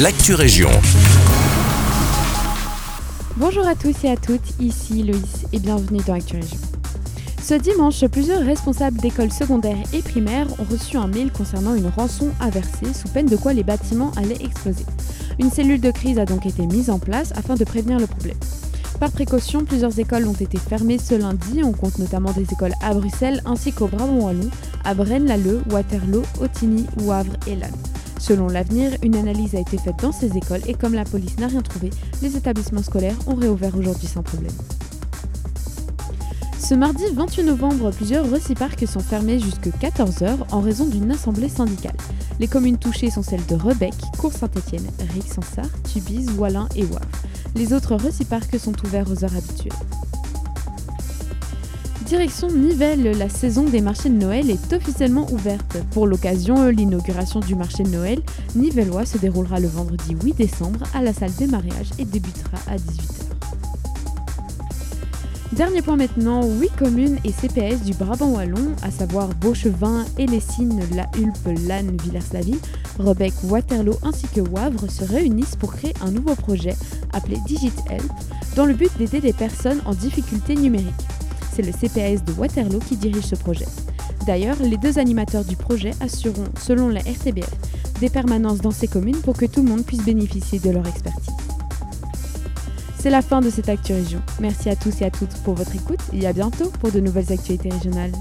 l'actu région. Bonjour à tous et à toutes, ici Loïs et bienvenue dans Actu Région. Ce dimanche, plusieurs responsables d'écoles secondaires et primaires ont reçu un mail concernant une rançon à verser, sous peine de quoi les bâtiments allaient exploser. Une cellule de crise a donc été mise en place afin de prévenir le problème. Par précaution, plusieurs écoles ont été fermées ce lundi. On compte notamment des écoles à Bruxelles ainsi qu'au Brabant-Wallon, à Braine-l'Alleud, Waterloo, Otigny, Wavre et Lannes. Selon l'avenir, une analyse a été faite dans ces écoles et comme la police n'a rien trouvé, les établissements scolaires ont réouvert aujourd'hui sans problème. Ce mardi 28 novembre, plusieurs reciparcs sont fermés jusqu'à 14h en raison d'une assemblée syndicale. Les communes touchées sont celles de Rebec, Cours-Saint-Étienne, Rixensart, Tubize, Wallin et Wavre. Les autres reciparcs sont ouverts aux heures habituelles. Direction Nivelles, la saison des marchés de Noël est officiellement ouverte. Pour l'occasion, l'inauguration du marché de Noël nivellois se déroulera le vendredi 8 décembre à la salle des mariages et débutera à 18h. Dernier point maintenant, 8 communes et CPS du Brabant Wallon, à savoir Beauchevin, Élessine, La Hulpe, Lannes, Villers-la-Ville, Rebec, Waterloo ainsi que Wavre se réunissent pour créer un nouveau projet appelé Digit Help dans le but d'aider des personnes en difficulté numérique. C'est le CPS de Waterloo qui dirige ce projet. D'ailleurs, les deux animateurs du projet assureront, selon la RTBF, des permanences dans ces communes pour que tout le monde puisse bénéficier de leur expertise. C'est la fin de cette Actu Région. Merci à tous et à toutes pour votre écoute et à bientôt pour de nouvelles actualités régionales.